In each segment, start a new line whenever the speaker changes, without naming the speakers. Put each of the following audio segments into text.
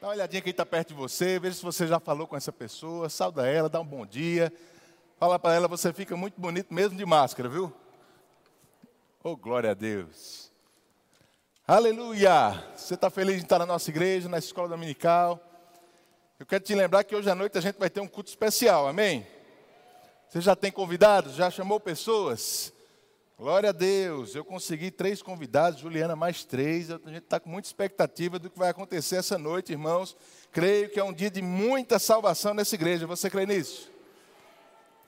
Dá uma olhadinha quem está perto de você, veja se você já falou com essa pessoa, sauda ela, dá um bom dia. Fala para ela, você fica muito bonito mesmo de máscara, viu? Oh, glória a Deus. Aleluia! Você está feliz de estar na nossa igreja, na escola dominical? Eu quero te lembrar que hoje à noite a gente vai ter um culto especial, amém? Você já tem convidados? Já chamou pessoas? Glória a Deus, eu consegui três convidados, Juliana mais três. A gente está com muita expectativa do que vai acontecer essa noite, irmãos. Creio que é um dia de muita salvação nessa igreja. Você crê nisso?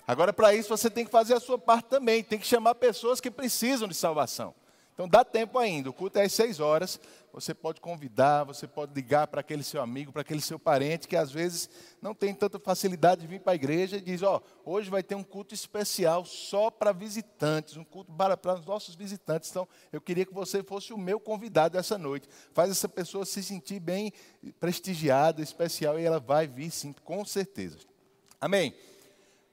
Agora, para isso, você tem que fazer a sua parte também. Tem que chamar pessoas que precisam de salvação. Então dá tempo ainda. O culto é às seis horas. Você pode convidar, você pode ligar para aquele seu amigo, para aquele seu parente que às vezes não tem tanta facilidade de vir para a igreja e diz: Ó, oh, hoje vai ter um culto especial só para visitantes, um culto para, para os nossos visitantes. Então eu queria que você fosse o meu convidado essa noite. Faz essa pessoa se sentir bem prestigiada, especial e ela vai vir sim, com certeza. Amém?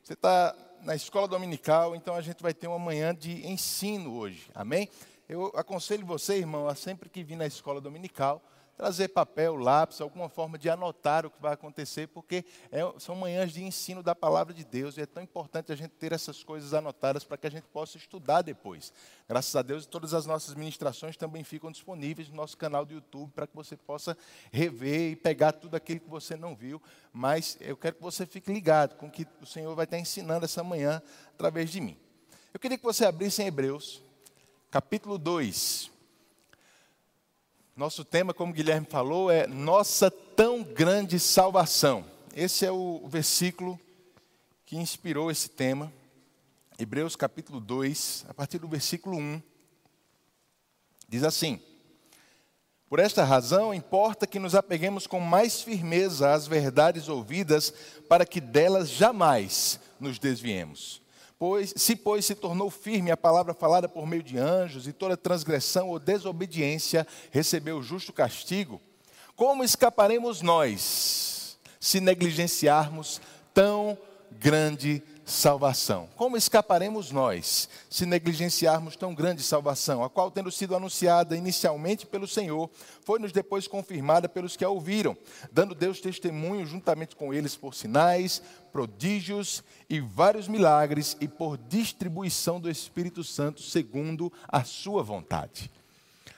Você está na escola dominical, então a gente vai ter uma manhã de ensino hoje. Amém? Eu aconselho você, irmão, a sempre que vir na escola dominical, trazer papel, lápis, alguma forma de anotar o que vai acontecer, porque é, são manhãs de ensino da palavra de Deus e é tão importante a gente ter essas coisas anotadas para que a gente possa estudar depois. Graças a Deus, todas as nossas ministrações também ficam disponíveis no nosso canal do YouTube para que você possa rever e pegar tudo aquilo que você não viu. Mas eu quero que você fique ligado com o que o Senhor vai estar ensinando essa manhã através de mim. Eu queria que você abrisse em Hebreus capítulo 2. Nosso tema, como Guilherme falou, é Nossa tão grande salvação. Esse é o versículo que inspirou esse tema. Hebreus capítulo 2, a partir do versículo 1. Diz assim: Por esta razão, importa que nos apeguemos com mais firmeza às verdades ouvidas, para que delas jamais nos desviemos. Pois, se, pois, se tornou firme a palavra falada por meio de anjos, e toda transgressão ou desobediência recebeu justo castigo, como escaparemos nós se negligenciarmos tão grande salvação. Como escaparemos nós se negligenciarmos tão grande salvação, a qual, tendo sido anunciada inicialmente pelo Senhor, foi-nos depois confirmada pelos que a ouviram, dando Deus testemunho juntamente com eles por sinais, prodígios e vários milagres e por distribuição do Espírito Santo segundo a sua vontade.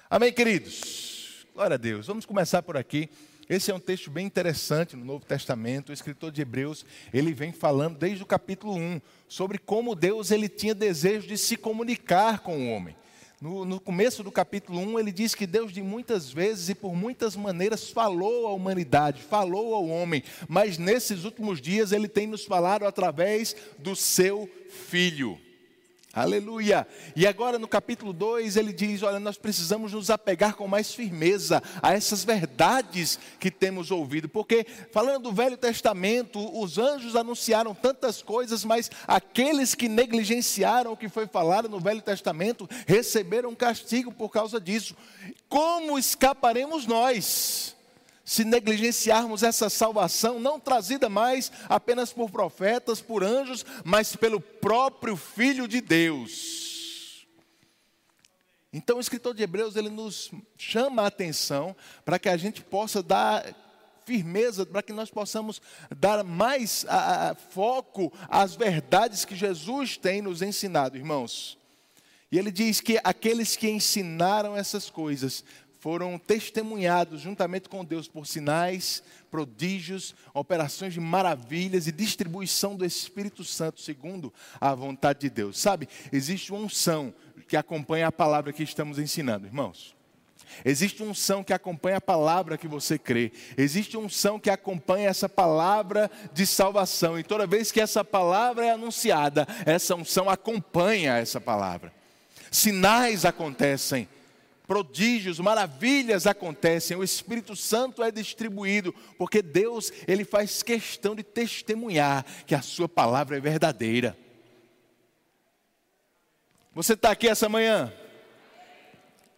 Amém, queridos? Glória a Deus. Vamos começar por aqui. Esse é um texto bem interessante no Novo Testamento. O escritor de Hebreus, ele vem falando desde o capítulo 1 sobre como Deus ele tinha desejo de se comunicar com o homem. No, no, começo do capítulo 1, ele diz que Deus, de muitas vezes e por muitas maneiras, falou à humanidade, falou ao homem, mas nesses últimos dias ele tem nos falado através do seu filho. Aleluia. E agora no capítulo 2 ele diz: Olha, nós precisamos nos apegar com mais firmeza a essas verdades que temos ouvido, porque falando do Velho Testamento, os anjos anunciaram tantas coisas, mas aqueles que negligenciaram o que foi falado no Velho Testamento receberam castigo por causa disso. Como escaparemos nós? Se negligenciarmos essa salvação, não trazida mais apenas por profetas, por anjos, mas pelo próprio Filho de Deus. Então o escritor de Hebreus ele nos chama a atenção para que a gente possa dar firmeza, para que nós possamos dar mais a, a, foco às verdades que Jesus tem nos ensinado, irmãos. E ele diz que aqueles que ensinaram essas coisas foram testemunhados juntamente com Deus por sinais, prodígios, operações de maravilhas e distribuição do Espírito Santo segundo a vontade de Deus. Sabe, existe uma unção que acompanha a palavra que estamos ensinando, irmãos. Existe unção que acompanha a palavra que você crê. Existe unção que acompanha essa palavra de salvação. E toda vez que essa palavra é anunciada, essa unção acompanha essa palavra. Sinais acontecem, prodígios, maravilhas acontecem, o Espírito Santo é distribuído, porque Deus, ele faz questão de testemunhar que a sua palavra é verdadeira. Você está aqui essa manhã?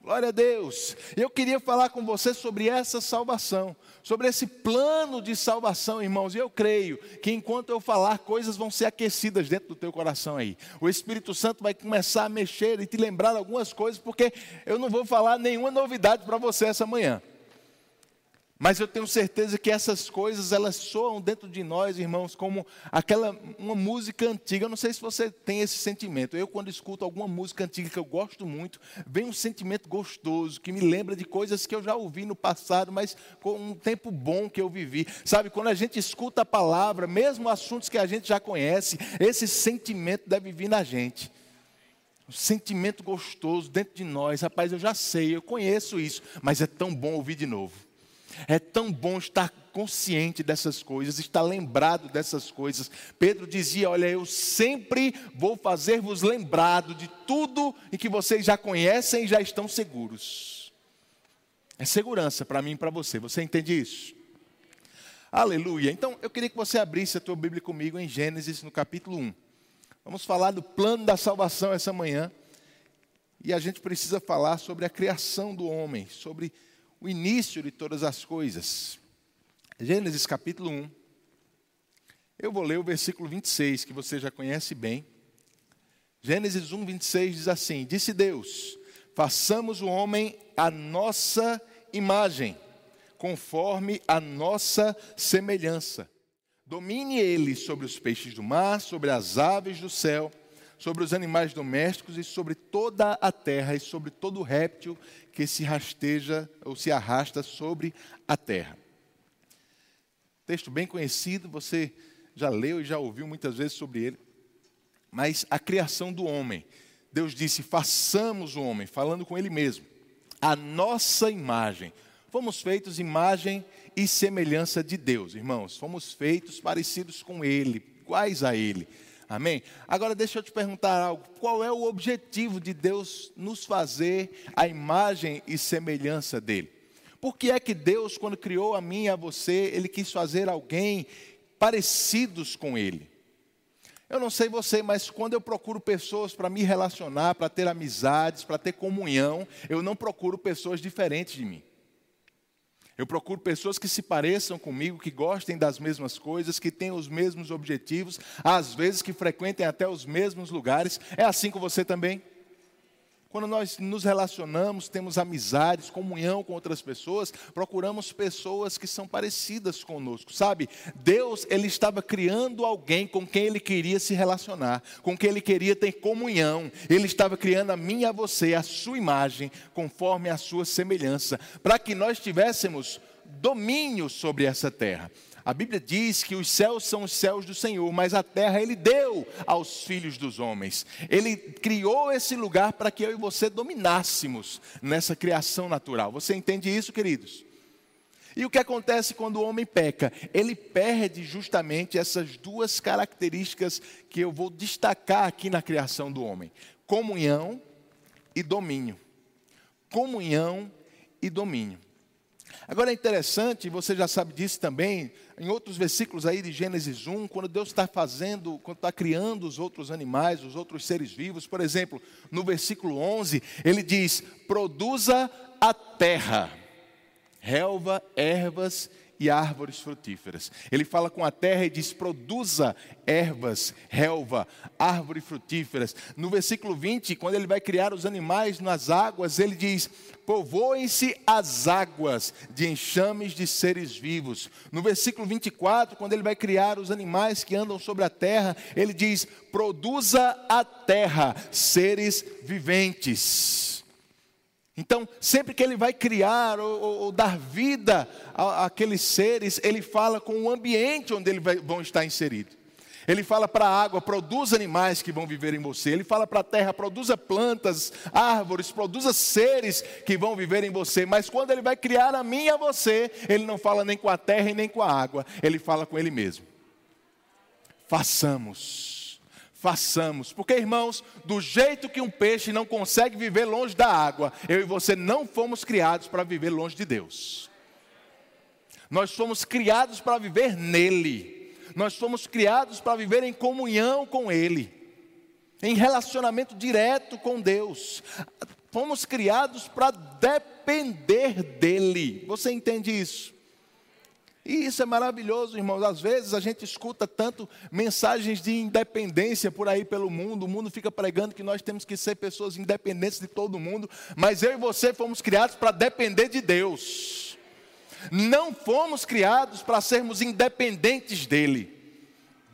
Glória a Deus. Eu queria falar com você sobre essa salvação, sobre esse plano de salvação, irmãos. E eu creio que enquanto eu falar, coisas vão ser aquecidas dentro do teu coração aí. O Espírito Santo vai começar a mexer e te lembrar algumas coisas, porque eu não vou falar nenhuma novidade para você essa manhã. Mas eu tenho certeza que essas coisas elas soam dentro de nós, irmãos, como aquela uma música antiga. Eu não sei se você tem esse sentimento. Eu quando escuto alguma música antiga que eu gosto muito, vem um sentimento gostoso que me lembra de coisas que eu já ouvi no passado, mas com um tempo bom que eu vivi. Sabe, quando a gente escuta a palavra, mesmo assuntos que a gente já conhece, esse sentimento deve vir na gente um sentimento gostoso dentro de nós. Rapaz, eu já sei, eu conheço isso, mas é tão bom ouvir de novo. É tão bom estar consciente dessas coisas, estar lembrado dessas coisas. Pedro dizia: Olha, eu sempre vou fazer-vos lembrado de tudo em que vocês já conhecem e já estão seguros. É segurança para mim e para você. Você entende isso? Aleluia. Então, eu queria que você abrisse a tua Bíblia comigo em Gênesis, no capítulo 1. Vamos falar do plano da salvação essa manhã. E a gente precisa falar sobre a criação do homem, sobre o início de todas as coisas. Gênesis capítulo 1. Eu vou ler o versículo 26, que você já conhece bem. Gênesis 1, 26 diz assim: Disse Deus: Façamos o homem a nossa imagem, conforme a nossa semelhança. Domine ele sobre os peixes do mar, sobre as aves do céu, sobre os animais domésticos e sobre toda a terra e sobre todo réptil que se rasteja ou se arrasta sobre a terra. Texto bem conhecido, você já leu e já ouviu muitas vezes sobre ele. Mas a criação do homem. Deus disse: façamos o homem, falando com ele mesmo, a nossa imagem. Fomos feitos imagem e semelhança de Deus, irmãos. Fomos feitos parecidos com Ele, iguais a Ele. Amém? Agora deixa eu te perguntar algo. Qual é o objetivo de Deus nos fazer a imagem e semelhança dele? Por que é que Deus, quando criou a mim e a você, ele quis fazer alguém parecidos com ele? Eu não sei você, mas quando eu procuro pessoas para me relacionar, para ter amizades, para ter comunhão, eu não procuro pessoas diferentes de mim. Eu procuro pessoas que se pareçam comigo, que gostem das mesmas coisas, que tenham os mesmos objetivos, às vezes que frequentem até os mesmos lugares. É assim com você também? Quando nós nos relacionamos, temos amizades, comunhão com outras pessoas, procuramos pessoas que são parecidas conosco, sabe? Deus, ele estava criando alguém com quem ele queria se relacionar, com quem ele queria ter comunhão. Ele estava criando a mim e a você, a sua imagem, conforme a sua semelhança, para que nós tivéssemos domínio sobre essa terra. A Bíblia diz que os céus são os céus do Senhor, mas a terra ele deu aos filhos dos homens. Ele criou esse lugar para que eu e você dominássemos nessa criação natural. Você entende isso, queridos? E o que acontece quando o homem peca? Ele perde justamente essas duas características que eu vou destacar aqui na criação do homem: comunhão e domínio. Comunhão e domínio. Agora é interessante, você já sabe disso também, em outros versículos aí de Gênesis 1, quando Deus está fazendo, quando está criando os outros animais, os outros seres vivos, por exemplo, no versículo 11, ele diz: produza a terra, relva, ervas e árvores frutíferas. Ele fala com a terra e diz: produza ervas, relva, árvores frutíferas. No versículo 20, quando ele vai criar os animais nas águas, ele diz: povoem-se as águas de enxames de seres vivos. No versículo 24, quando ele vai criar os animais que andam sobre a terra, ele diz: produza a terra seres viventes. Então, sempre que ele vai criar ou, ou, ou dar vida àqueles seres, ele fala com o ambiente onde eles vão estar inseridos. Ele fala para a água, produza animais que vão viver em você. Ele fala para a terra, produza plantas, árvores, produza seres que vão viver em você. Mas quando ele vai criar a mim e a você, ele não fala nem com a terra e nem com a água. Ele fala com ele mesmo. Façamos façamos. Porque, irmãos, do jeito que um peixe não consegue viver longe da água, eu e você não fomos criados para viver longe de Deus. Nós fomos criados para viver nele. Nós fomos criados para viver em comunhão com Ele, em relacionamento direto com Deus. Fomos criados para depender dEle. Você entende isso? E isso é maravilhoso, irmãos. Às vezes a gente escuta tanto mensagens de independência por aí pelo mundo. O mundo fica pregando que nós temos que ser pessoas independentes de todo mundo. Mas eu e você fomos criados para depender de Deus. Não fomos criados para sermos independentes dele.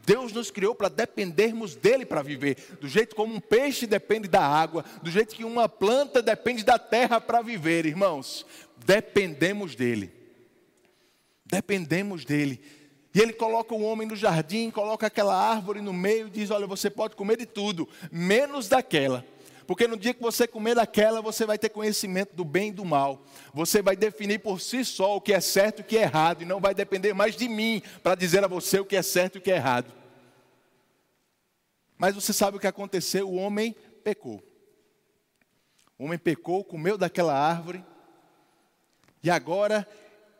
Deus nos criou para dependermos dele para viver. Do jeito como um peixe depende da água, do jeito que uma planta depende da terra para viver, irmãos. Dependemos dele. Dependemos dele. E ele coloca o homem no jardim, coloca aquela árvore no meio e diz: Olha, você pode comer de tudo, menos daquela. Porque no dia que você comer daquela, você vai ter conhecimento do bem e do mal. Você vai definir por si só o que é certo e o que é errado. E não vai depender mais de mim para dizer a você o que é certo e o que é errado. Mas você sabe o que aconteceu? O homem pecou. O homem pecou, comeu daquela árvore. E agora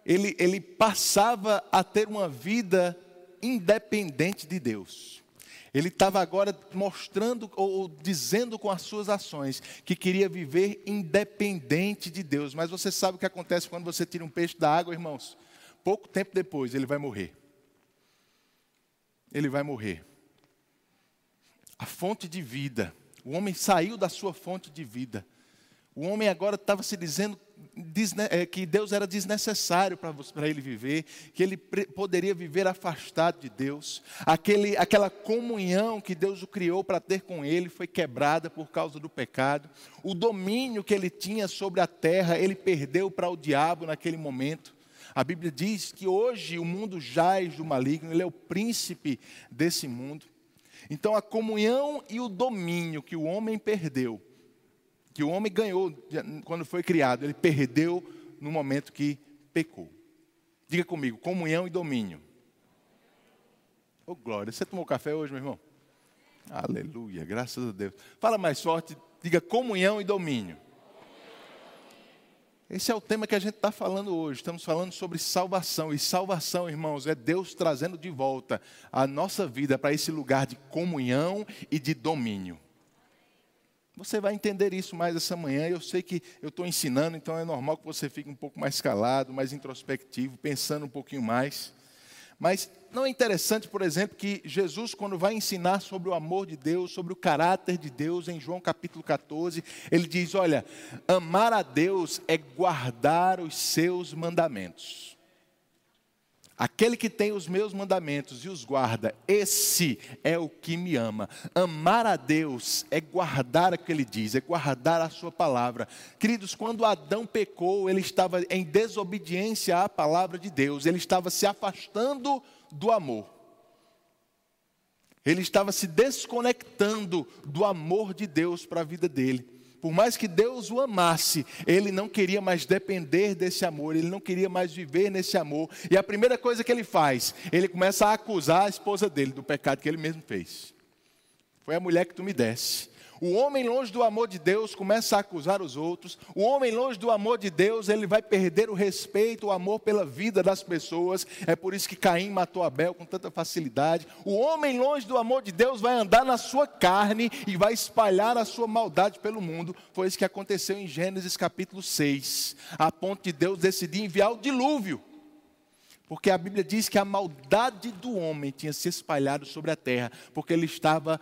ele, ele passava a ter uma vida independente de Deus. Ele estava agora mostrando ou dizendo com as suas ações que queria viver independente de Deus. Mas você sabe o que acontece quando você tira um peixe da água, irmãos? Pouco tempo depois ele vai morrer. Ele vai morrer. A fonte de vida. O homem saiu da sua fonte de vida. O homem agora estava se dizendo que Deus era desnecessário para ele viver, que ele poderia viver afastado de Deus. Aquele, aquela comunhão que Deus o criou para ter com ele foi quebrada por causa do pecado. O domínio que ele tinha sobre a terra, ele perdeu para o diabo naquele momento. A Bíblia diz que hoje o mundo jaz do maligno, ele é o príncipe desse mundo. Então a comunhão e o domínio que o homem perdeu que o homem ganhou quando foi criado, ele perdeu no momento que pecou. Diga comigo, comunhão e domínio. Oh, glória. Você tomou café hoje, meu irmão? Aleluia, graças a Deus. Fala mais forte, diga comunhão e domínio. Esse é o tema que a gente está falando hoje. Estamos falando sobre salvação. E salvação, irmãos, é Deus trazendo de volta a nossa vida para esse lugar de comunhão e de domínio. Você vai entender isso mais essa manhã. Eu sei que eu estou ensinando, então é normal que você fique um pouco mais calado, mais introspectivo, pensando um pouquinho mais. Mas não é interessante, por exemplo, que Jesus, quando vai ensinar sobre o amor de Deus, sobre o caráter de Deus, em João capítulo 14, ele diz: Olha, amar a Deus é guardar os seus mandamentos. Aquele que tem os meus mandamentos e os guarda, esse é o que me ama. Amar a Deus é guardar o que ele diz, é guardar a sua palavra. Queridos, quando Adão pecou, ele estava em desobediência à palavra de Deus, ele estava se afastando do amor. Ele estava se desconectando do amor de Deus para a vida dele. Por mais que Deus o amasse, ele não queria mais depender desse amor, ele não queria mais viver nesse amor. E a primeira coisa que ele faz, ele começa a acusar a esposa dele do pecado que ele mesmo fez. Foi a mulher que tu me desse. O homem longe do amor de Deus começa a acusar os outros. O homem longe do amor de Deus, ele vai perder o respeito, o amor pela vida das pessoas. É por isso que Caim matou Abel com tanta facilidade. O homem longe do amor de Deus vai andar na sua carne e vai espalhar a sua maldade pelo mundo. Foi isso que aconteceu em Gênesis capítulo 6, a ponto de Deus decidir enviar o dilúvio. Porque a Bíblia diz que a maldade do homem tinha se espalhado sobre a terra, porque ele estava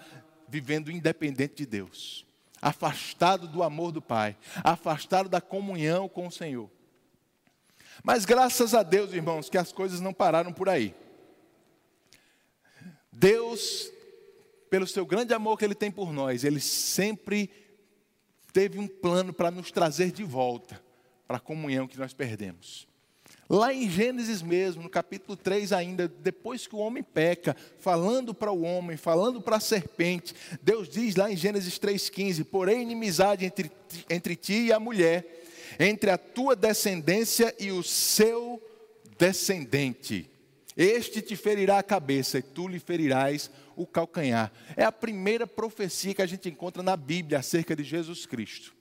vivendo independente de Deus, afastado do amor do Pai, afastado da comunhão com o Senhor. Mas graças a Deus, irmãos, que as coisas não pararam por aí. Deus, pelo seu grande amor que Ele tem por nós, Ele sempre teve um plano para nos trazer de volta para a comunhão que nós perdemos. Lá em Gênesis mesmo, no capítulo 3 ainda, depois que o homem peca, falando para o homem, falando para a serpente, Deus diz lá em Gênesis 3,15: Porém, inimizade entre, entre ti e a mulher, entre a tua descendência e o seu descendente. Este te ferirá a cabeça e tu lhe ferirás o calcanhar. É a primeira profecia que a gente encontra na Bíblia acerca de Jesus Cristo.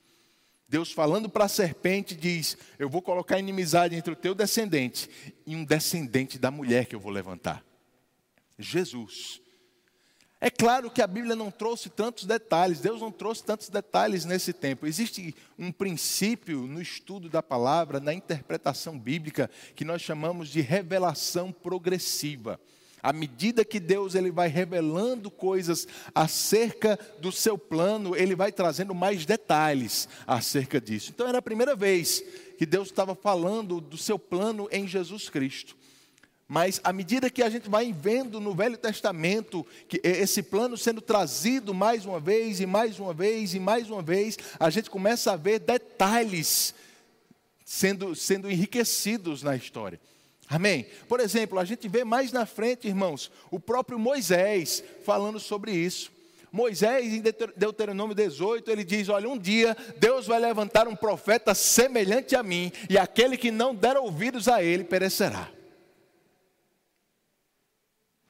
Deus falando para a serpente diz: Eu vou colocar inimizade entre o teu descendente e um descendente da mulher que eu vou levantar. Jesus. É claro que a Bíblia não trouxe tantos detalhes, Deus não trouxe tantos detalhes nesse tempo. Existe um princípio no estudo da palavra, na interpretação bíblica, que nós chamamos de revelação progressiva. À medida que Deus ele vai revelando coisas acerca do seu plano, ele vai trazendo mais detalhes acerca disso. Então era a primeira vez que Deus estava falando do seu plano em Jesus Cristo. Mas à medida que a gente vai vendo no Velho Testamento que esse plano sendo trazido mais uma vez e mais uma vez e mais uma vez, a gente começa a ver detalhes sendo, sendo enriquecidos na história. Amém? Por exemplo, a gente vê mais na frente, irmãos, o próprio Moisés falando sobre isso. Moisés, em Deuteronômio 18, ele diz: Olha, um dia Deus vai levantar um profeta semelhante a mim, e aquele que não der ouvidos a ele perecerá.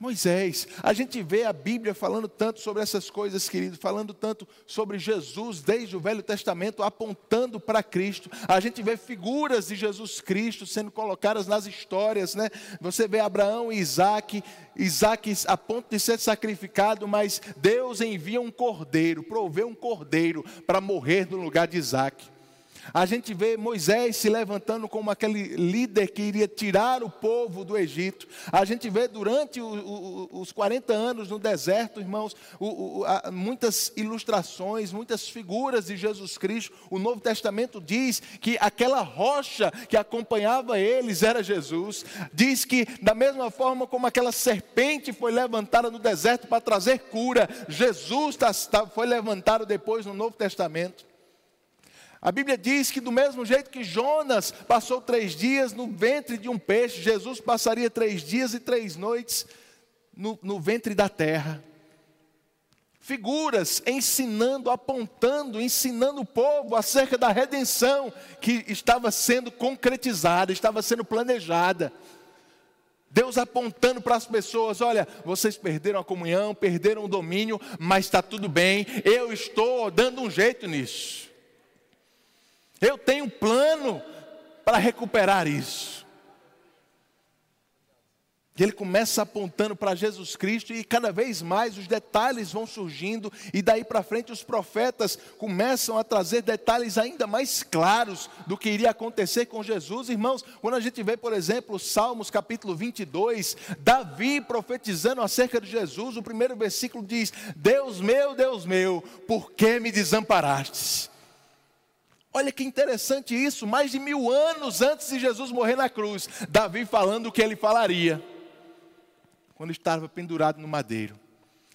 Moisés. A gente vê a Bíblia falando tanto sobre essas coisas, querido, falando tanto sobre Jesus desde o Velho Testamento, apontando para Cristo. A gente vê figuras de Jesus Cristo sendo colocadas nas histórias, né? Você vê Abraão e Isaac, Isaac a ponto de ser sacrificado, mas Deus envia um cordeiro, provê um cordeiro para morrer no lugar de Isaac. A gente vê Moisés se levantando como aquele líder que iria tirar o povo do Egito. A gente vê durante o, o, os 40 anos no deserto, irmãos, o, muitas ilustrações, muitas figuras de Jesus Cristo. O Novo Testamento diz que aquela rocha que acompanhava eles era Jesus. Diz que, da mesma forma como aquela serpente foi levantada no deserto para trazer cura, Jesus tá, tá, foi levantado depois no Novo Testamento. A Bíblia diz que, do mesmo jeito que Jonas passou três dias no ventre de um peixe, Jesus passaria três dias e três noites no, no ventre da terra. Figuras ensinando, apontando, ensinando o povo acerca da redenção que estava sendo concretizada, estava sendo planejada. Deus apontando para as pessoas: olha, vocês perderam a comunhão, perderam o domínio, mas está tudo bem, eu estou dando um jeito nisso. Eu tenho um plano para recuperar isso. E ele começa apontando para Jesus Cristo e cada vez mais os detalhes vão surgindo e daí para frente os profetas começam a trazer detalhes ainda mais claros do que iria acontecer com Jesus. Irmãos, quando a gente vê, por exemplo, Salmos capítulo 22, Davi profetizando acerca de Jesus, o primeiro versículo diz: Deus meu, Deus meu, por que me desamparastes? Olha que interessante isso, mais de mil anos antes de Jesus morrer na cruz, Davi falando o que ele falaria, quando estava pendurado no madeiro.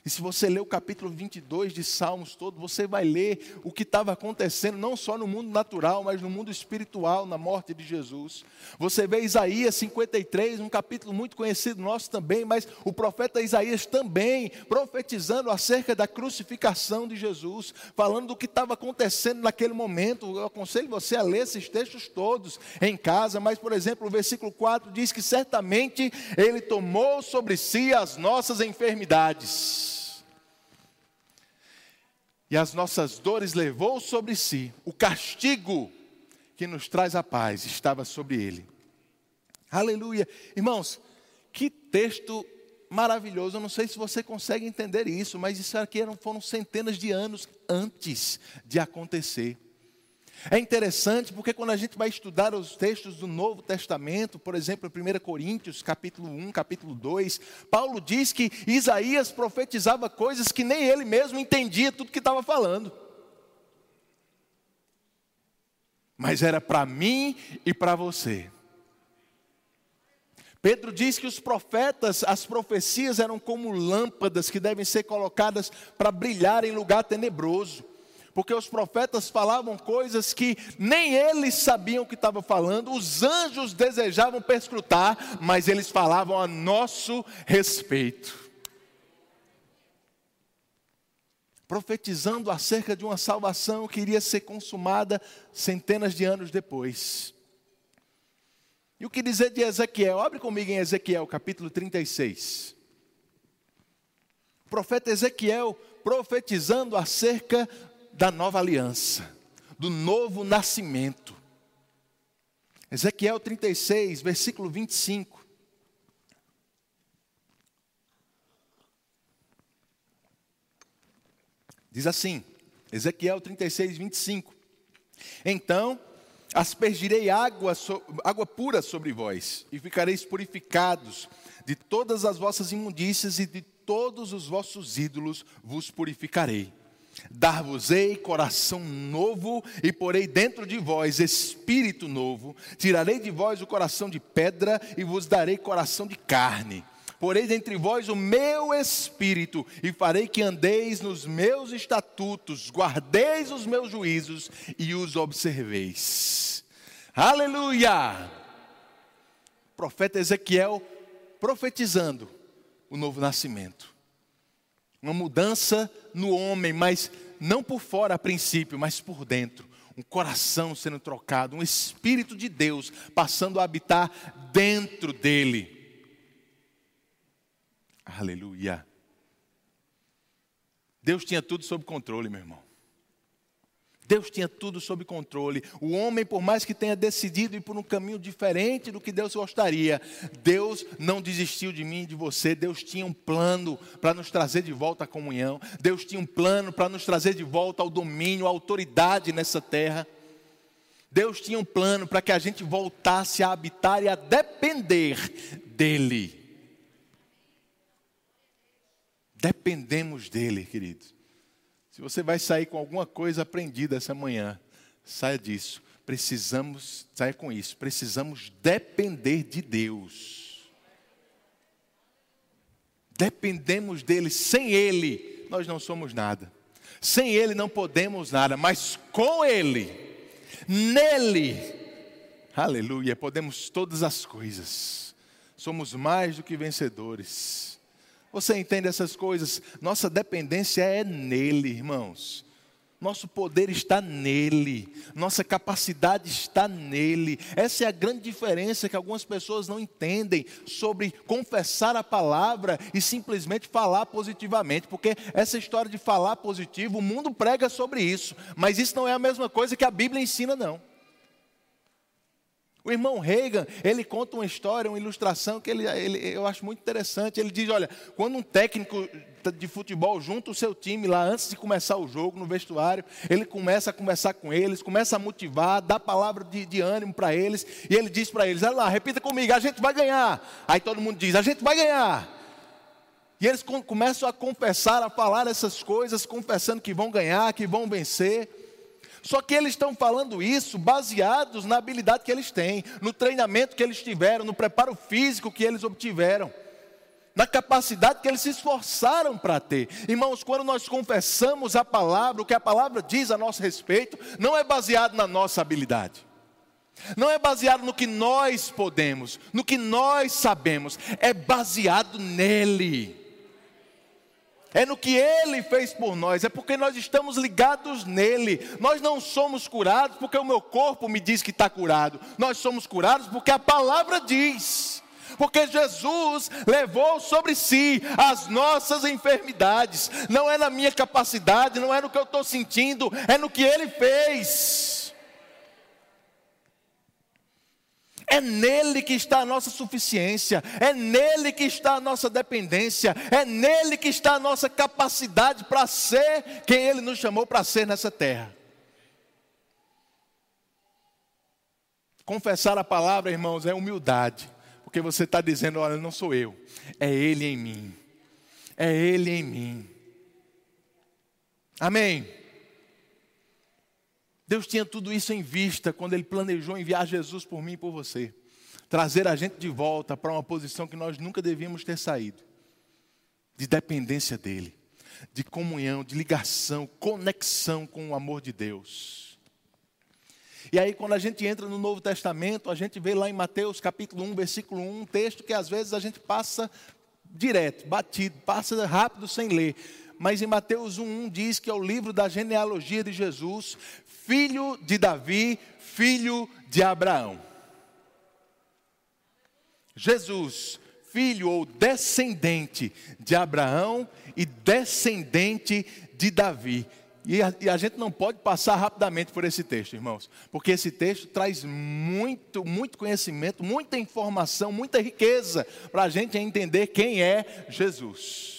E se você ler o capítulo 22 de Salmos todo, você vai ler o que estava acontecendo, não só no mundo natural, mas no mundo espiritual, na morte de Jesus. Você vê Isaías 53, um capítulo muito conhecido nosso também, mas o profeta Isaías também profetizando acerca da crucificação de Jesus, falando do que estava acontecendo naquele momento. Eu aconselho você a ler esses textos todos em casa, mas, por exemplo, o versículo 4 diz que certamente ele tomou sobre si as nossas enfermidades e as nossas dores levou sobre si, o castigo que nos traz a paz estava sobre ele. Aleluia. Irmãos, que texto maravilhoso. Eu não sei se você consegue entender isso, mas isso aqui foram centenas de anos antes de acontecer. É interessante porque quando a gente vai estudar os textos do Novo Testamento, por exemplo, 1 Coríntios, capítulo 1, capítulo 2, Paulo diz que Isaías profetizava coisas que nem ele mesmo entendia tudo que estava falando. Mas era para mim e para você. Pedro diz que os profetas, as profecias eram como lâmpadas que devem ser colocadas para brilhar em lugar tenebroso porque os profetas falavam coisas que nem eles sabiam que estavam falando, os anjos desejavam perscrutar, mas eles falavam a nosso respeito. Profetizando acerca de uma salvação que iria ser consumada centenas de anos depois. E o que dizer de Ezequiel? Abre comigo em Ezequiel, capítulo 36. O profeta Ezequiel profetizando acerca da nova aliança, do novo nascimento. Ezequiel 36, versículo 25. Diz assim, Ezequiel 36, 25. Então aspergirei água, so, água pura sobre vós, e ficareis purificados de todas as vossas imundícias e de todos os vossos ídolos vos purificarei. Dar-vos-ei coração novo e porei dentro de vós espírito novo. Tirarei de vós o coração de pedra e vos darei coração de carne. Porei dentre vós o meu espírito e farei que andeis nos meus estatutos, guardeis os meus juízos e os observeis. Aleluia! O profeta Ezequiel profetizando o novo nascimento uma mudança no homem, mas não por fora a princípio, mas por dentro. Um coração sendo trocado, um Espírito de Deus passando a habitar dentro dele. Aleluia. Deus tinha tudo sob controle, meu irmão. Deus tinha tudo sob controle. O homem, por mais que tenha decidido ir por um caminho diferente do que Deus gostaria, Deus não desistiu de mim e de você. Deus tinha um plano para nos trazer de volta à comunhão. Deus tinha um plano para nos trazer de volta ao domínio, à autoridade nessa terra. Deus tinha um plano para que a gente voltasse a habitar e a depender dEle. Dependemos dEle, queridos. Se você vai sair com alguma coisa aprendida essa manhã, saia disso. Precisamos, saia com isso. Precisamos depender de Deus. Dependemos dele. Sem ele, nós não somos nada. Sem ele não podemos nada, mas com ele, nele, aleluia, podemos todas as coisas. Somos mais do que vencedores. Você entende essas coisas? Nossa dependência é nele, irmãos. Nosso poder está nele, nossa capacidade está nele. Essa é a grande diferença que algumas pessoas não entendem sobre confessar a palavra e simplesmente falar positivamente, porque essa história de falar positivo, o mundo prega sobre isso, mas isso não é a mesma coisa que a Bíblia ensina, não. O irmão Reagan, ele conta uma história, uma ilustração que ele, ele, eu acho muito interessante. Ele diz: olha, quando um técnico de futebol junta o seu time lá antes de começar o jogo, no vestuário, ele começa a conversar com eles, começa a motivar, dá palavra de, de ânimo para eles, e ele diz para eles: olha lá, repita comigo, a gente vai ganhar. Aí todo mundo diz: a gente vai ganhar. E eles começam a confessar, a falar essas coisas, confessando que vão ganhar, que vão vencer. Só que eles estão falando isso baseados na habilidade que eles têm, no treinamento que eles tiveram, no preparo físico que eles obtiveram, na capacidade que eles se esforçaram para ter. Irmãos, quando nós confessamos a palavra, o que a palavra diz a nosso respeito, não é baseado na nossa habilidade. Não é baseado no que nós podemos, no que nós sabemos, é baseado nele é no que Ele fez por nós, é porque nós estamos ligados nele. Nós não somos curados porque o meu corpo me diz que está curado, nós somos curados porque a palavra diz. Porque Jesus levou sobre si as nossas enfermidades, não é na minha capacidade, não é no que eu estou sentindo, é no que Ele fez. É nele que está a nossa suficiência, é nele que está a nossa dependência, é nele que está a nossa capacidade para ser quem ele nos chamou para ser nessa terra. Confessar a palavra, irmãos, é humildade, porque você está dizendo: olha, não sou eu, é Ele em mim, é Ele em mim. Amém. Deus tinha tudo isso em vista quando Ele planejou enviar Jesus por mim e por você. Trazer a gente de volta para uma posição que nós nunca devíamos ter saído de dependência dEle, de comunhão, de ligação, conexão com o amor de Deus. E aí, quando a gente entra no Novo Testamento, a gente vê lá em Mateus capítulo 1, versículo 1, um texto que às vezes a gente passa direto, batido, passa rápido sem ler mas em Mateus 1,1 diz que é o livro da genealogia de Jesus, filho de Davi, filho de Abraão. Jesus, filho ou descendente de Abraão e descendente de Davi. E a, e a, gente não pode passar rapidamente por esse texto, irmãos, porque esse texto traz muito, muito conhecimento, muita informação, muita riqueza para a gente entender quem é Jesus.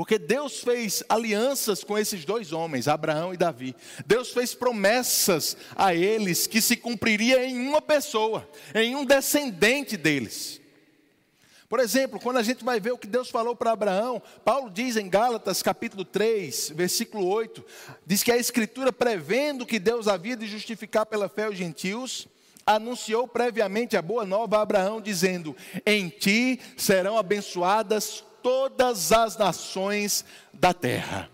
Porque Deus fez alianças com esses dois homens, Abraão e Davi. Deus fez promessas a eles que se cumpriria em uma pessoa, em um descendente deles. Por exemplo, quando a gente vai ver o que Deus falou para Abraão, Paulo diz em Gálatas capítulo 3, versículo 8, diz que a escritura prevendo que Deus havia de justificar pela fé os gentios, anunciou previamente a boa nova a Abraão dizendo: "Em ti serão abençoadas todas as nações da terra.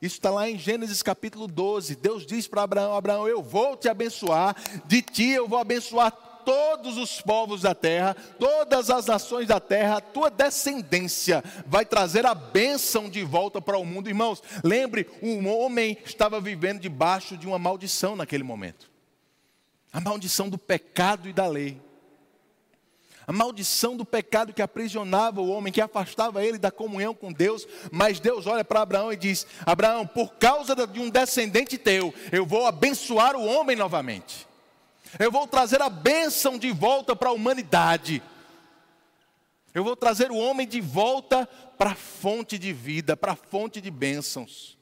Isso está lá em Gênesis capítulo 12. Deus diz para Abraão: Abraão, eu vou te abençoar, de ti eu vou abençoar todos os povos da terra, todas as nações da terra, a tua descendência vai trazer a bênção de volta para o mundo. Irmãos, lembre, um homem estava vivendo debaixo de uma maldição naquele momento a maldição do pecado e da lei a maldição do pecado que aprisionava o homem, que afastava ele da comunhão com Deus. Mas Deus olha para Abraão e diz: Abraão, por causa de um descendente teu, eu vou abençoar o homem novamente. Eu vou trazer a bênção de volta para a humanidade. Eu vou trazer o homem de volta para a fonte de vida, para a fonte de bênçãos.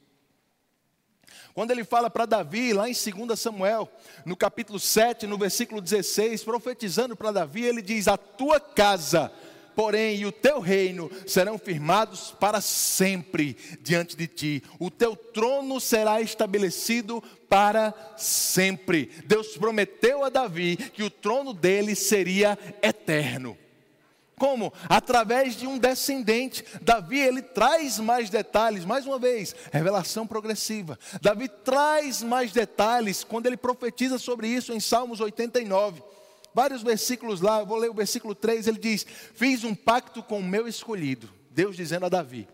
Quando ele fala para Davi, lá em 2 Samuel, no capítulo 7, no versículo 16, profetizando para Davi, ele diz: A tua casa, porém, e o teu reino serão firmados para sempre diante de ti, o teu trono será estabelecido para sempre. Deus prometeu a Davi que o trono dele seria eterno. Como? Através de um descendente. Davi, ele traz mais detalhes, mais uma vez, revelação progressiva. Davi traz mais detalhes quando ele profetiza sobre isso em Salmos 89. Vários versículos lá, eu vou ler o versículo 3, ele diz: Fiz um pacto com o meu escolhido. Deus dizendo a Davi: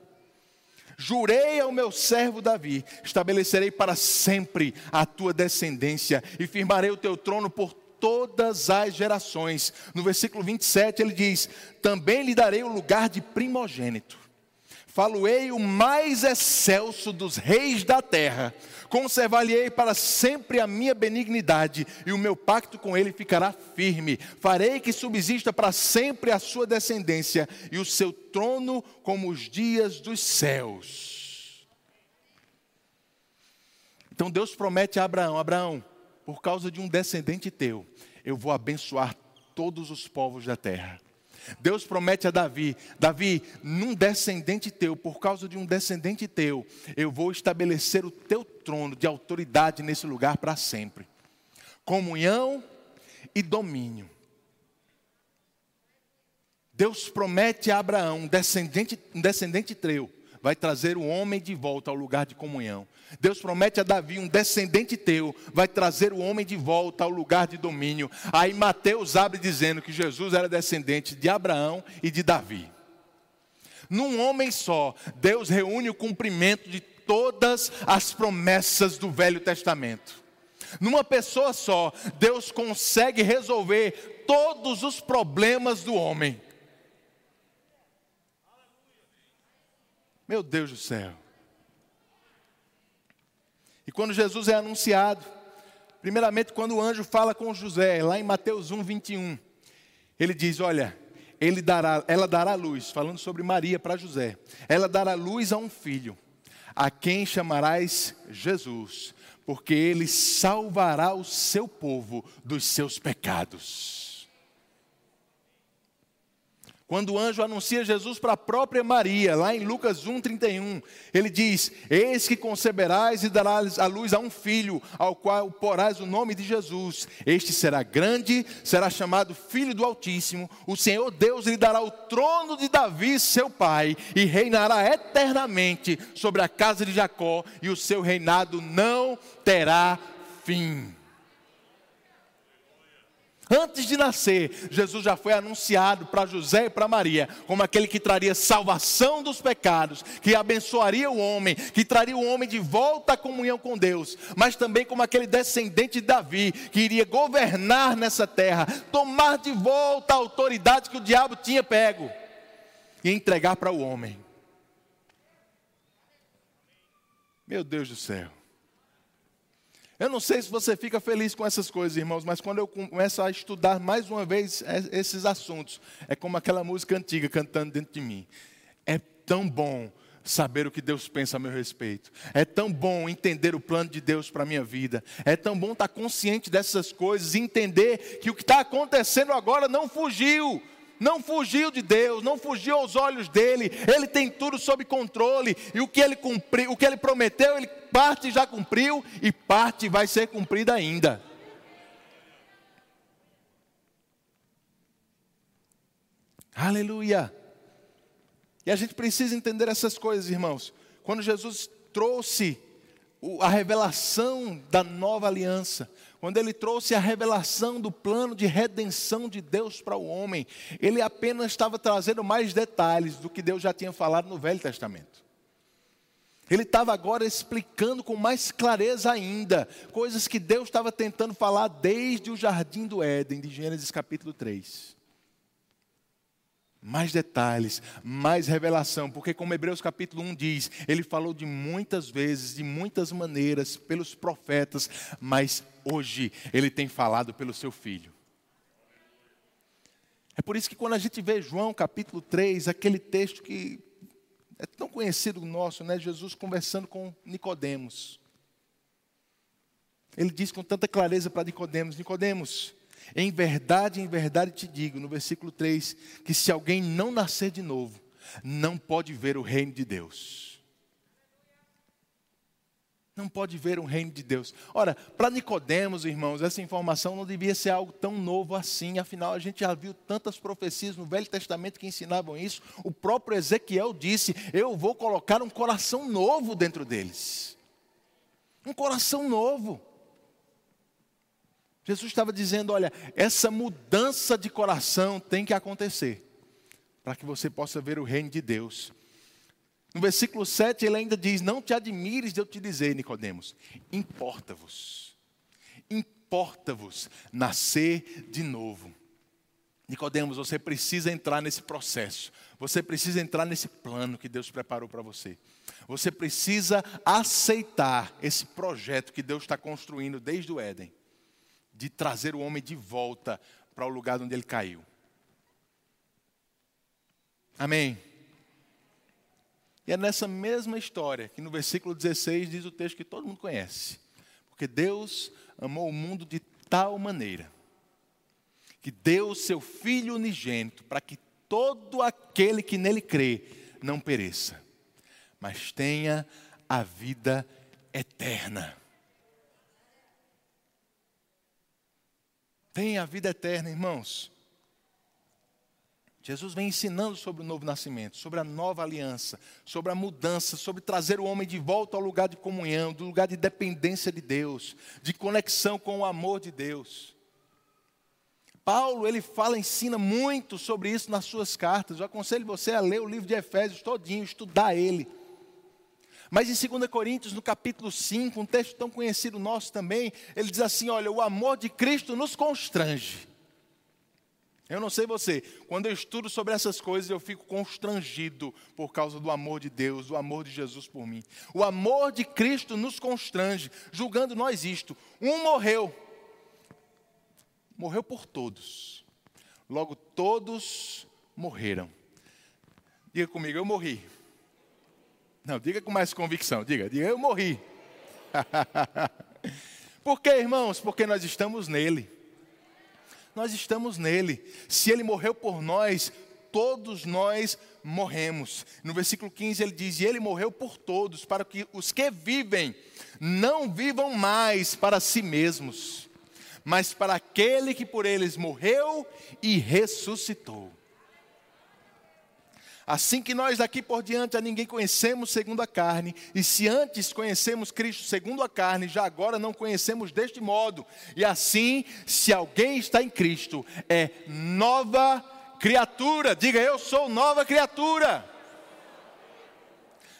Jurei ao meu servo Davi: estabelecerei para sempre a tua descendência e firmarei o teu trono por todas as gerações. No versículo 27 ele diz: Também lhe darei o lugar de primogênito. Faloei o mais excelso dos reis da terra. Conservar-lhe-ei para sempre a minha benignidade, e o meu pacto com ele ficará firme. Farei que subsista para sempre a sua descendência, e o seu trono como os dias dos céus. Então Deus promete a Abraão: Abraão, por causa de um descendente teu, eu vou abençoar todos os povos da terra. Deus promete a Davi: Davi, num descendente teu, por causa de um descendente teu, eu vou estabelecer o teu trono de autoridade nesse lugar para sempre. Comunhão e domínio. Deus promete a Abraão, um descendente, um descendente teu, vai trazer o homem de volta ao lugar de comunhão. Deus promete a Davi, um descendente teu, vai trazer o homem de volta ao lugar de domínio. Aí Mateus abre dizendo que Jesus era descendente de Abraão e de Davi. Num homem só, Deus reúne o cumprimento de todas as promessas do Velho Testamento. Numa pessoa só, Deus consegue resolver todos os problemas do homem. Meu Deus do céu. E quando Jesus é anunciado, primeiramente quando o anjo fala com José, lá em Mateus 1, 21, ele diz: Olha, ele dará, ela dará luz, falando sobre Maria para José, ela dará luz a um filho, a quem chamarás Jesus, porque ele salvará o seu povo dos seus pecados. Quando o anjo anuncia Jesus para a própria Maria, lá em Lucas 1,31, ele diz: Eis que conceberás e darás à luz a um filho, ao qual porás o nome de Jesus. Este será grande, será chamado Filho do Altíssimo. O Senhor Deus lhe dará o trono de Davi, seu pai, e reinará eternamente sobre a casa de Jacó, e o seu reinado não terá fim. Antes de nascer, Jesus já foi anunciado para José e para Maria como aquele que traria salvação dos pecados, que abençoaria o homem, que traria o homem de volta à comunhão com Deus, mas também como aquele descendente de Davi que iria governar nessa terra, tomar de volta a autoridade que o diabo tinha pego e entregar para o homem. Meu Deus do céu. Eu não sei se você fica feliz com essas coisas, irmãos, mas quando eu começo a estudar mais uma vez esses assuntos, é como aquela música antiga cantando dentro de mim. É tão bom saber o que Deus pensa a meu respeito. É tão bom entender o plano de Deus para a minha vida. É tão bom estar consciente dessas coisas e entender que o que está acontecendo agora não fugiu. Não fugiu de Deus, não fugiu aos olhos dele. Ele tem tudo sob controle. E o que ele cumpriu, o que ele prometeu, ele parte já cumpriu e parte vai ser cumprida ainda. Aleluia. E a gente precisa entender essas coisas, irmãos. Quando Jesus trouxe a revelação da nova aliança, quando ele trouxe a revelação do plano de redenção de Deus para o homem, ele apenas estava trazendo mais detalhes do que Deus já tinha falado no Velho Testamento. Ele estava agora explicando com mais clareza ainda, coisas que Deus estava tentando falar desde o jardim do Éden, de Gênesis capítulo 3 mais detalhes, mais revelação, porque como Hebreus capítulo 1 diz, ele falou de muitas vezes, de muitas maneiras, pelos profetas, mas hoje ele tem falado pelo seu filho. É por isso que quando a gente vê João capítulo 3, aquele texto que é tão conhecido nosso, né? Jesus conversando com Nicodemos. Ele diz com tanta clareza para Nicodemos, Nicodemos, em verdade, em verdade te digo, no versículo 3, que se alguém não nascer de novo, não pode ver o reino de Deus. Não pode ver o reino de Deus. Ora, para Nicodemos, irmãos, essa informação não devia ser algo tão novo assim. Afinal, a gente já viu tantas profecias no Velho Testamento que ensinavam isso. O próprio Ezequiel disse: Eu vou colocar um coração novo dentro deles. Um coração novo. Jesus estava dizendo: olha, essa mudança de coração tem que acontecer, para que você possa ver o reino de Deus. No versículo 7 ele ainda diz: Não te admires de eu te dizer, Nicodemos, importa-vos, importa-vos nascer de novo. Nicodemos, você precisa entrar nesse processo. Você precisa entrar nesse plano que Deus preparou para você. Você precisa aceitar esse projeto que Deus está construindo desde o Éden de trazer o homem de volta para o lugar onde ele caiu. Amém. E é nessa mesma história que no versículo 16 diz o texto que todo mundo conhece. Porque Deus amou o mundo de tal maneira que deu o seu Filho unigênito para que todo aquele que nele crê não pereça, mas tenha a vida eterna. Tem a vida eterna, irmãos. Jesus vem ensinando sobre o novo nascimento, sobre a nova aliança, sobre a mudança, sobre trazer o homem de volta ao lugar de comunhão, do lugar de dependência de Deus, de conexão com o amor de Deus. Paulo, ele fala, ensina muito sobre isso nas suas cartas. Eu aconselho você a ler o livro de Efésios todinho, estudar ele. Mas em 2 Coríntios, no capítulo 5, um texto tão conhecido nosso também, ele diz assim: Olha, o amor de Cristo nos constrange. Eu não sei você, quando eu estudo sobre essas coisas, eu fico constrangido por causa do amor de Deus, do amor de Jesus por mim. O amor de Cristo nos constrange, julgando nós isto. Um morreu, morreu por todos, logo todos morreram. Diga comigo, eu morri. Não, diga com mais convicção. Diga, diga, eu morri. Por quê, irmãos? Porque nós estamos nele. Nós estamos nele. Se ele morreu por nós, todos nós morremos. No versículo 15 ele diz: E ele morreu por todos, para que os que vivem não vivam mais para si mesmos, mas para aquele que por eles morreu e ressuscitou. Assim que nós daqui por diante a ninguém conhecemos segundo a carne, e se antes conhecemos Cristo segundo a carne, já agora não conhecemos deste modo. E assim, se alguém está em Cristo, é nova criatura. Diga, eu sou nova criatura.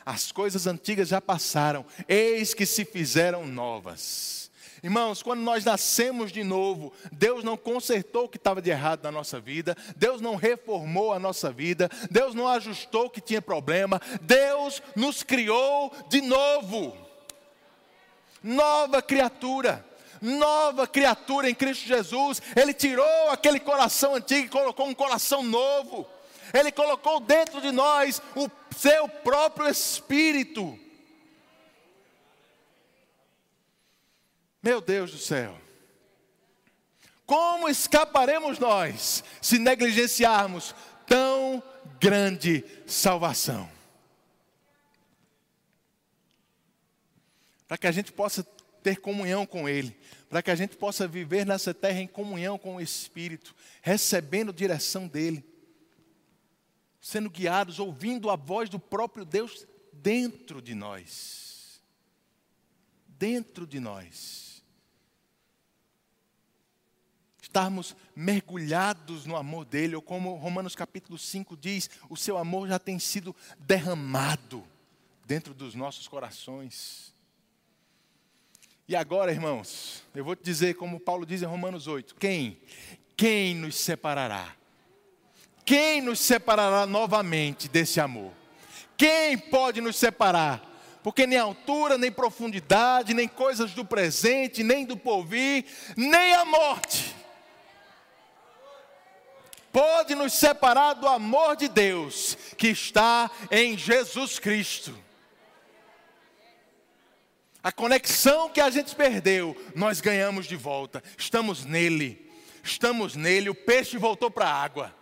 As coisas antigas já passaram, eis que se fizeram novas. Irmãos, quando nós nascemos de novo, Deus não consertou o que estava de errado na nossa vida, Deus não reformou a nossa vida, Deus não ajustou o que tinha problema, Deus nos criou de novo. Nova criatura, nova criatura em Cristo Jesus, Ele tirou aquele coração antigo e colocou um coração novo. Ele colocou dentro de nós o seu próprio Espírito. Meu Deus do céu. Como escaparemos nós se negligenciarmos tão grande salvação? Para que a gente possa ter comunhão com Ele, para que a gente possa viver nessa terra em comunhão com o Espírito, recebendo direção dEle, sendo guiados, ouvindo a voz do próprio Deus dentro de nós. Dentro de nós estarmos mergulhados no amor dele, ou como Romanos capítulo 5 diz, o seu amor já tem sido derramado dentro dos nossos corações. E agora, irmãos, eu vou te dizer, como Paulo diz em Romanos 8: quem? Quem nos separará? Quem nos separará novamente desse amor? Quem pode nos separar? Porque nem altura, nem profundidade, nem coisas do presente, nem do porvir, nem a morte pode nos separar do amor de Deus que está em Jesus Cristo. A conexão que a gente perdeu, nós ganhamos de volta. Estamos nele. Estamos nele. O peixe voltou para a água.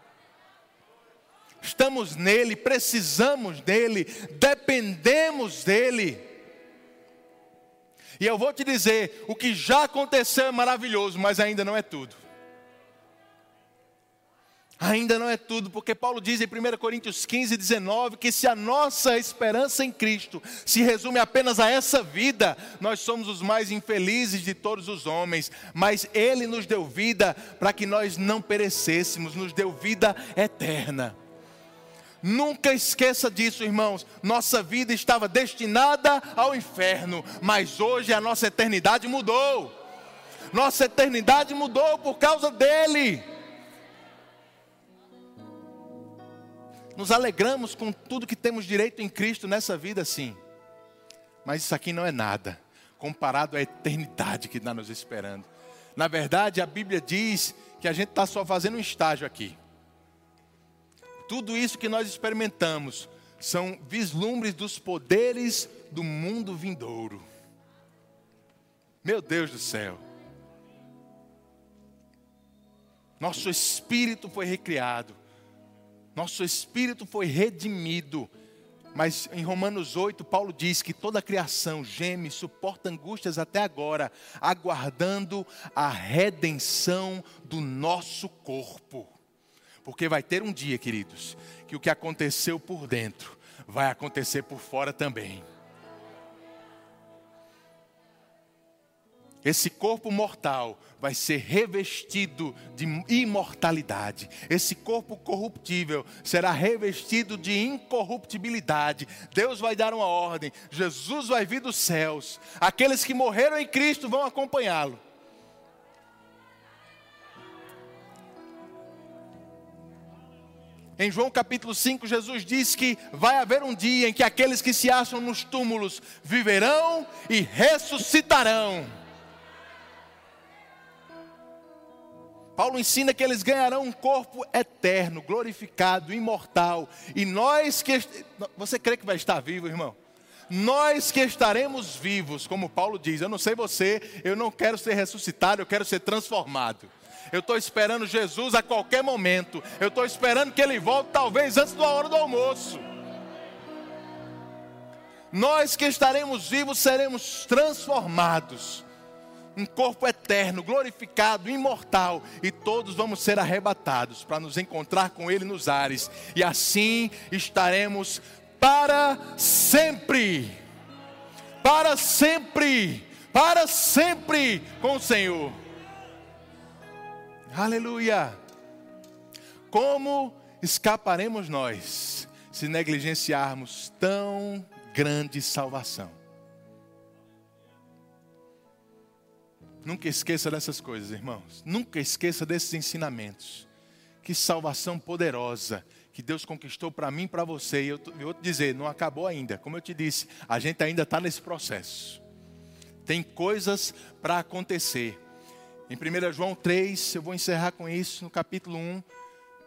Estamos nele, precisamos dele, dependemos dele. E eu vou te dizer: o que já aconteceu é maravilhoso, mas ainda não é tudo. Ainda não é tudo, porque Paulo diz em 1 Coríntios 15, 19 que se a nossa esperança em Cristo se resume apenas a essa vida, nós somos os mais infelizes de todos os homens, mas Ele nos deu vida para que nós não perecêssemos, nos deu vida eterna. Nunca esqueça disso, irmãos. Nossa vida estava destinada ao inferno, mas hoje a nossa eternidade mudou. Nossa eternidade mudou por causa dele. Nos alegramos com tudo que temos direito em Cristo nessa vida, sim. Mas isso aqui não é nada, comparado à eternidade que está nos esperando. Na verdade, a Bíblia diz que a gente está só fazendo um estágio aqui. Tudo isso que nós experimentamos são vislumbres dos poderes do mundo vindouro. Meu Deus do céu. Nosso espírito foi recriado nosso espírito foi redimido. Mas em Romanos 8, Paulo diz que toda a criação geme, suporta angústias até agora, aguardando a redenção do nosso corpo. Porque vai ter um dia, queridos, que o que aconteceu por dentro vai acontecer por fora também. Esse corpo mortal vai ser revestido de imortalidade. Esse corpo corruptível será revestido de incorruptibilidade. Deus vai dar uma ordem. Jesus vai vir dos céus. Aqueles que morreram em Cristo vão acompanhá-lo. Em João capítulo 5, Jesus diz que vai haver um dia em que aqueles que se acham nos túmulos viverão e ressuscitarão. Paulo ensina que eles ganharão um corpo eterno, glorificado, imortal. E nós que. Você crê que vai estar vivo, irmão? Nós que estaremos vivos, como Paulo diz, eu não sei você, eu não quero ser ressuscitado, eu quero ser transformado. Eu estou esperando Jesus a qualquer momento. Eu estou esperando que Ele volte, talvez antes da hora do almoço. Nós que estaremos vivos seremos transformados um corpo eterno, glorificado, imortal, e todos vamos ser arrebatados para nos encontrar com Ele nos ares, e assim estaremos para sempre, para sempre, para sempre com o Senhor. Aleluia! Como escaparemos nós se negligenciarmos tão grande salvação? Nunca esqueça dessas coisas, irmãos. Nunca esqueça desses ensinamentos. Que salvação poderosa que Deus conquistou para mim e para você. E eu, vou te dizer, não acabou ainda. Como eu te disse, a gente ainda está nesse processo. Tem coisas para acontecer. Em 1 João 3, eu vou encerrar com isso, no capítulo 1,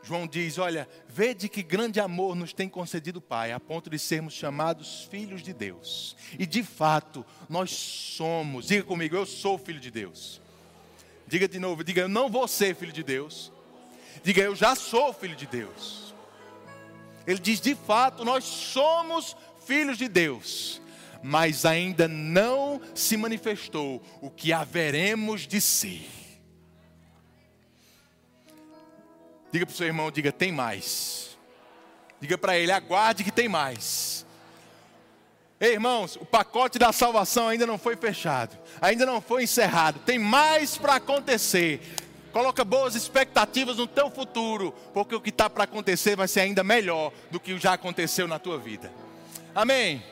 João diz: Olha, vede que grande amor nos tem concedido o Pai, a ponto de sermos chamados filhos de Deus. E de fato, nós somos. Diga comigo, eu sou filho de Deus. Diga de novo, diga, eu não vou ser filho de Deus. Diga, eu já sou filho de Deus. Ele diz: de fato, nós somos filhos de Deus, mas ainda não se manifestou o que haveremos de ser. Diga para o seu irmão, diga, tem mais. Diga para ele, aguarde que tem mais. Ei, irmãos, o pacote da salvação ainda não foi fechado, ainda não foi encerrado, tem mais para acontecer. Coloca boas expectativas no teu futuro, porque o que está para acontecer vai ser ainda melhor do que já aconteceu na tua vida. Amém.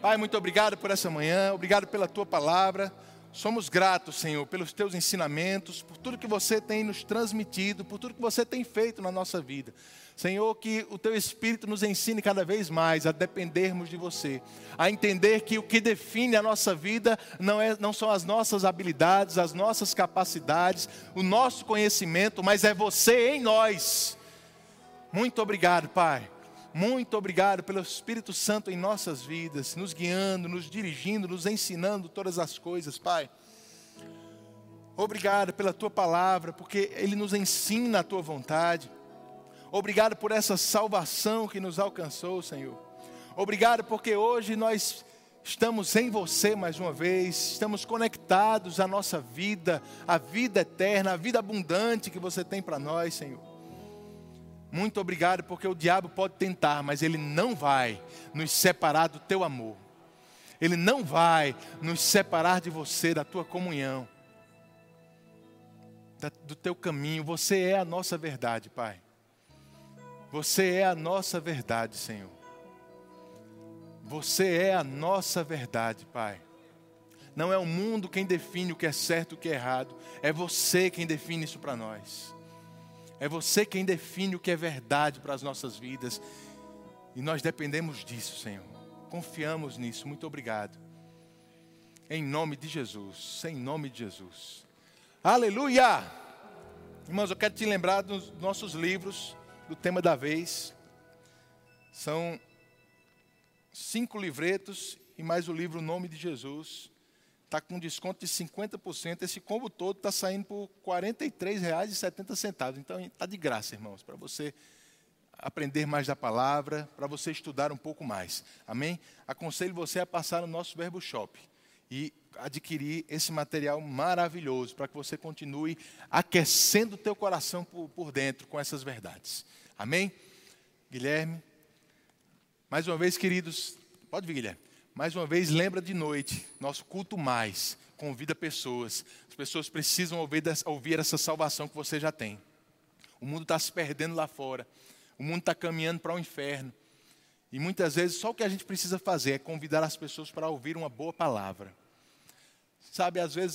Pai, muito obrigado por essa manhã, obrigado pela tua palavra. Somos gratos, Senhor, pelos teus ensinamentos, por tudo que você tem nos transmitido, por tudo que você tem feito na nossa vida. Senhor, que o teu Espírito nos ensine cada vez mais a dependermos de você, a entender que o que define a nossa vida não, é, não são as nossas habilidades, as nossas capacidades, o nosso conhecimento, mas é você em nós. Muito obrigado, Pai. Muito obrigado pelo Espírito Santo em nossas vidas, nos guiando, nos dirigindo, nos ensinando todas as coisas, Pai. Obrigado pela tua palavra, porque ele nos ensina a tua vontade. Obrigado por essa salvação que nos alcançou, Senhor. Obrigado porque hoje nós estamos em você mais uma vez, estamos conectados à nossa vida, à vida eterna, à vida abundante que você tem para nós, Senhor. Muito obrigado, porque o diabo pode tentar, mas ele não vai nos separar do teu amor. Ele não vai nos separar de você, da tua comunhão, do teu caminho. Você é a nossa verdade, Pai. Você é a nossa verdade, Senhor. Você é a nossa verdade, Pai. Não é o mundo quem define o que é certo e o que é errado, é você quem define isso para nós. É você quem define o que é verdade para as nossas vidas. E nós dependemos disso, Senhor. Confiamos nisso. Muito obrigado. Em nome de Jesus. Em nome de Jesus. Aleluia! Irmãos, eu quero te lembrar dos nossos livros, do tema da vez. São cinco livretos e mais o livro Nome de Jesus está com desconto de 50%. Esse combo todo está saindo por R$ 43,70. Então está de graça, irmãos, para você aprender mais da palavra, para você estudar um pouco mais. Amém? Aconselho você a passar no nosso Verbo Shop e adquirir esse material maravilhoso para que você continue aquecendo o teu coração por, por dentro com essas verdades. Amém? Guilherme, mais uma vez, queridos, pode vir, Guilherme. Mais uma vez, lembra de noite, nosso culto mais, convida pessoas. As pessoas precisam ouvir, ouvir essa salvação que você já tem. O mundo está se perdendo lá fora. O mundo está caminhando para o inferno. E muitas vezes só o que a gente precisa fazer é convidar as pessoas para ouvir uma boa palavra. Sabe, às vezes